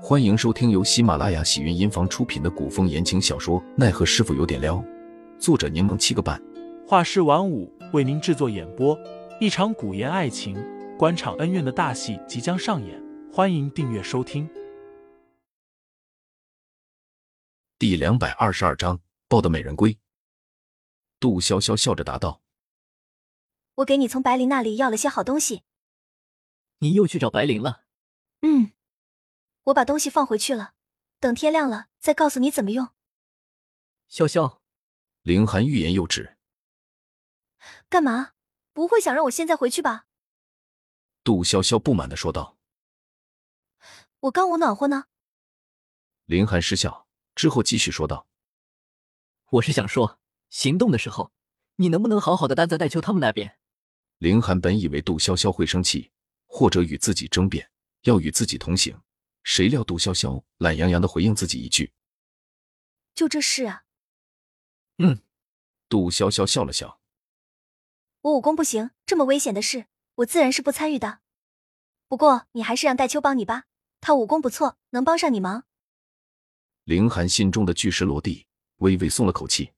欢迎收听由喜马拉雅喜云音房出品的古风言情小说《奈何师傅有点撩》，作者柠檬七个半，画师晚舞为您制作演播。一场古言爱情、官场恩怨的大戏即将上演，欢迎订阅收听。第两百二十二章，抱得美人归。杜潇潇笑着答道：“我给你从白灵那里要了些好东西。你又去找白灵了？嗯。”我把东西放回去了，等天亮了再告诉你怎么用。潇潇，凌寒欲言又止。干嘛？不会想让我现在回去吧？杜潇潇不满的说道。我刚捂暖和呢。凌寒失笑之后继续说道：“我是想说，行动的时候，你能不能好好的待在戴秋他们那边？”凌寒本以为杜潇潇会生气，或者与自己争辩，要与自己同行。谁料杜潇潇懒洋洋的回应自己一句：“就这事啊。”嗯，杜潇潇笑了笑：“我武功不行，这么危险的事，我自然是不参与的。不过你还是让戴秋帮你吧，他武功不错，能帮上你忙。”凌寒心中的巨石落地，微微松了口气。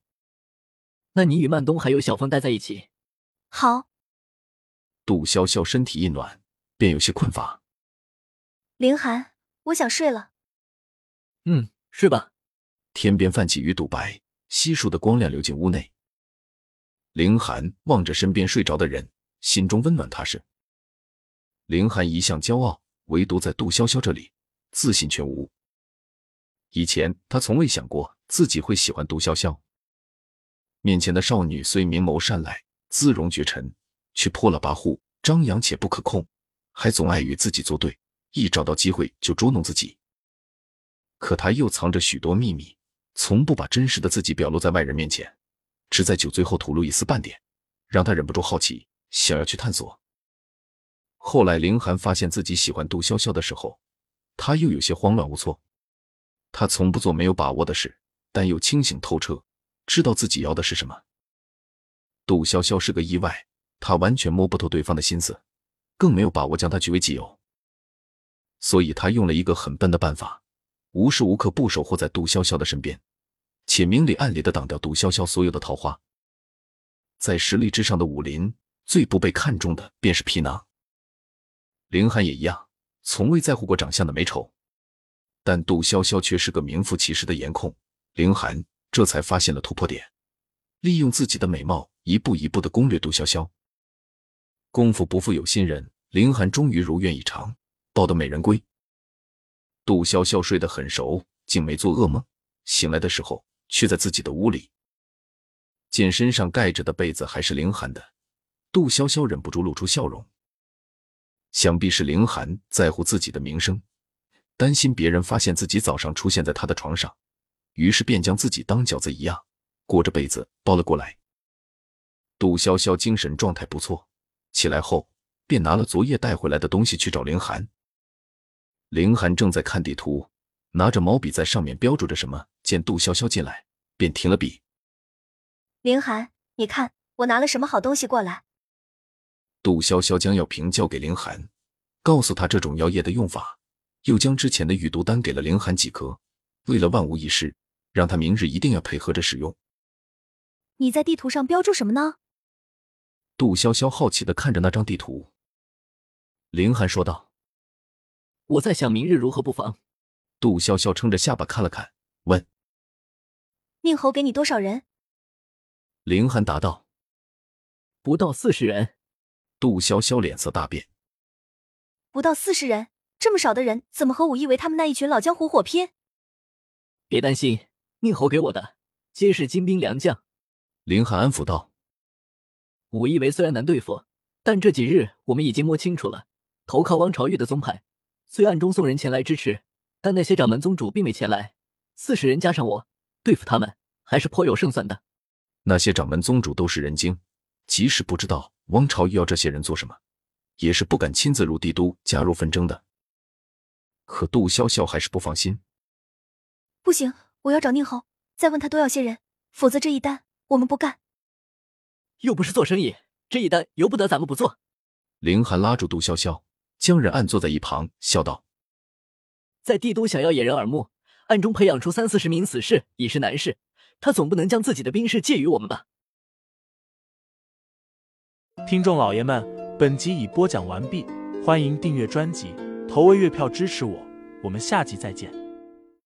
那你与曼东还有小凤待在一起。好。杜潇潇身体一暖，便有些困乏。凌寒。我想睡了。嗯，睡吧。天边泛起鱼肚白，稀疏的光亮流进屋内。凌寒望着身边睡着的人，心中温暖踏实。凌寒一向骄傲，唯独在杜潇潇这里自信全无。以前他从未想过自己会喜欢杜潇潇。面前的少女虽明眸善睐、姿容绝尘，却破了跋扈、张扬且不可控，还总爱与自己作对。一找到机会就捉弄自己，可他又藏着许多秘密，从不把真实的自己表露在外人面前，只在酒醉后吐露一丝半点，让他忍不住好奇，想要去探索。后来凌寒发现自己喜欢杜潇潇的时候，他又有些慌乱无措。他从不做没有把握的事，但又清醒透彻，知道自己要的是什么。杜潇潇是个意外，他完全摸不透对方的心思，更没有把握将她据为己有。所以他用了一个很笨的办法，无时无刻不守护在杜潇潇的身边，且明里暗里的挡掉杜潇潇所有的桃花。在实力之上的武林，最不被看重的便是皮囊。凌寒也一样，从未在乎过长相的美丑，但杜潇潇却是个名副其实的颜控。凌寒这才发现了突破点，利用自己的美貌，一步一步的攻略杜潇潇。功夫不负有心人，凌寒终于如愿以偿。抱得美人归，杜潇潇睡得很熟，竟没做噩梦。醒来的时候，却在自己的屋里，见身上盖着的被子还是凌寒的，杜潇潇忍不住露出笑容。想必是凌寒在乎自己的名声，担心别人发现自己早上出现在他的床上，于是便将自己当饺子一样裹着被子包了过来。杜潇潇精神状态不错，起来后便拿了昨夜带回来的东西去找凌寒。凌寒正在看地图，拿着毛笔在上面标注着什么。见杜潇潇进来，便停了笔。凌寒，你看我拿了什么好东西过来？杜潇潇将药瓶交给凌寒，告诉他这种药液的用法，又将之前的雨毒丹给了凌寒几颗。为了万无一失，让他明日一定要配合着使用。你在地图上标注什么呢？杜潇潇好奇的看着那张地图。凌寒说道。我在想明日如何布防。杜潇潇撑着下巴看了看，问：“宁侯给你多少人？”凌寒答道：“不到四十人。”杜潇潇脸色大变：“不到四十人，这么少的人，怎么和武义为他们那一群老江湖火拼？”别担心，宁侯给我的皆是精兵良将。”凌寒安抚道：“武义为虽然难对付，但这几日我们已经摸清楚了，投靠汪朝玉的宗派。”虽暗中送人前来支持，但那些掌门宗主并未前来。四十人加上我，对付他们还是颇有胜算的。那些掌门宗主都是人精，即使不知道汪朝玉要这些人做什么，也是不敢亲自入帝都加入纷争的。可杜潇潇还是不放心。不行，我要找宁侯，再问他多要些人，否则这一单我们不干。又不是做生意，这一单由不得咱们不做。凌寒拉住杜潇潇。将人按坐在一旁，笑道：“在帝都想要掩人耳目，暗中培养出三四十名死士已是难事。他总不能将自己的兵士借于我们吧？听众老爷们，本集已播讲完毕，欢迎订阅专辑，投喂月票支持我，我们下集再见。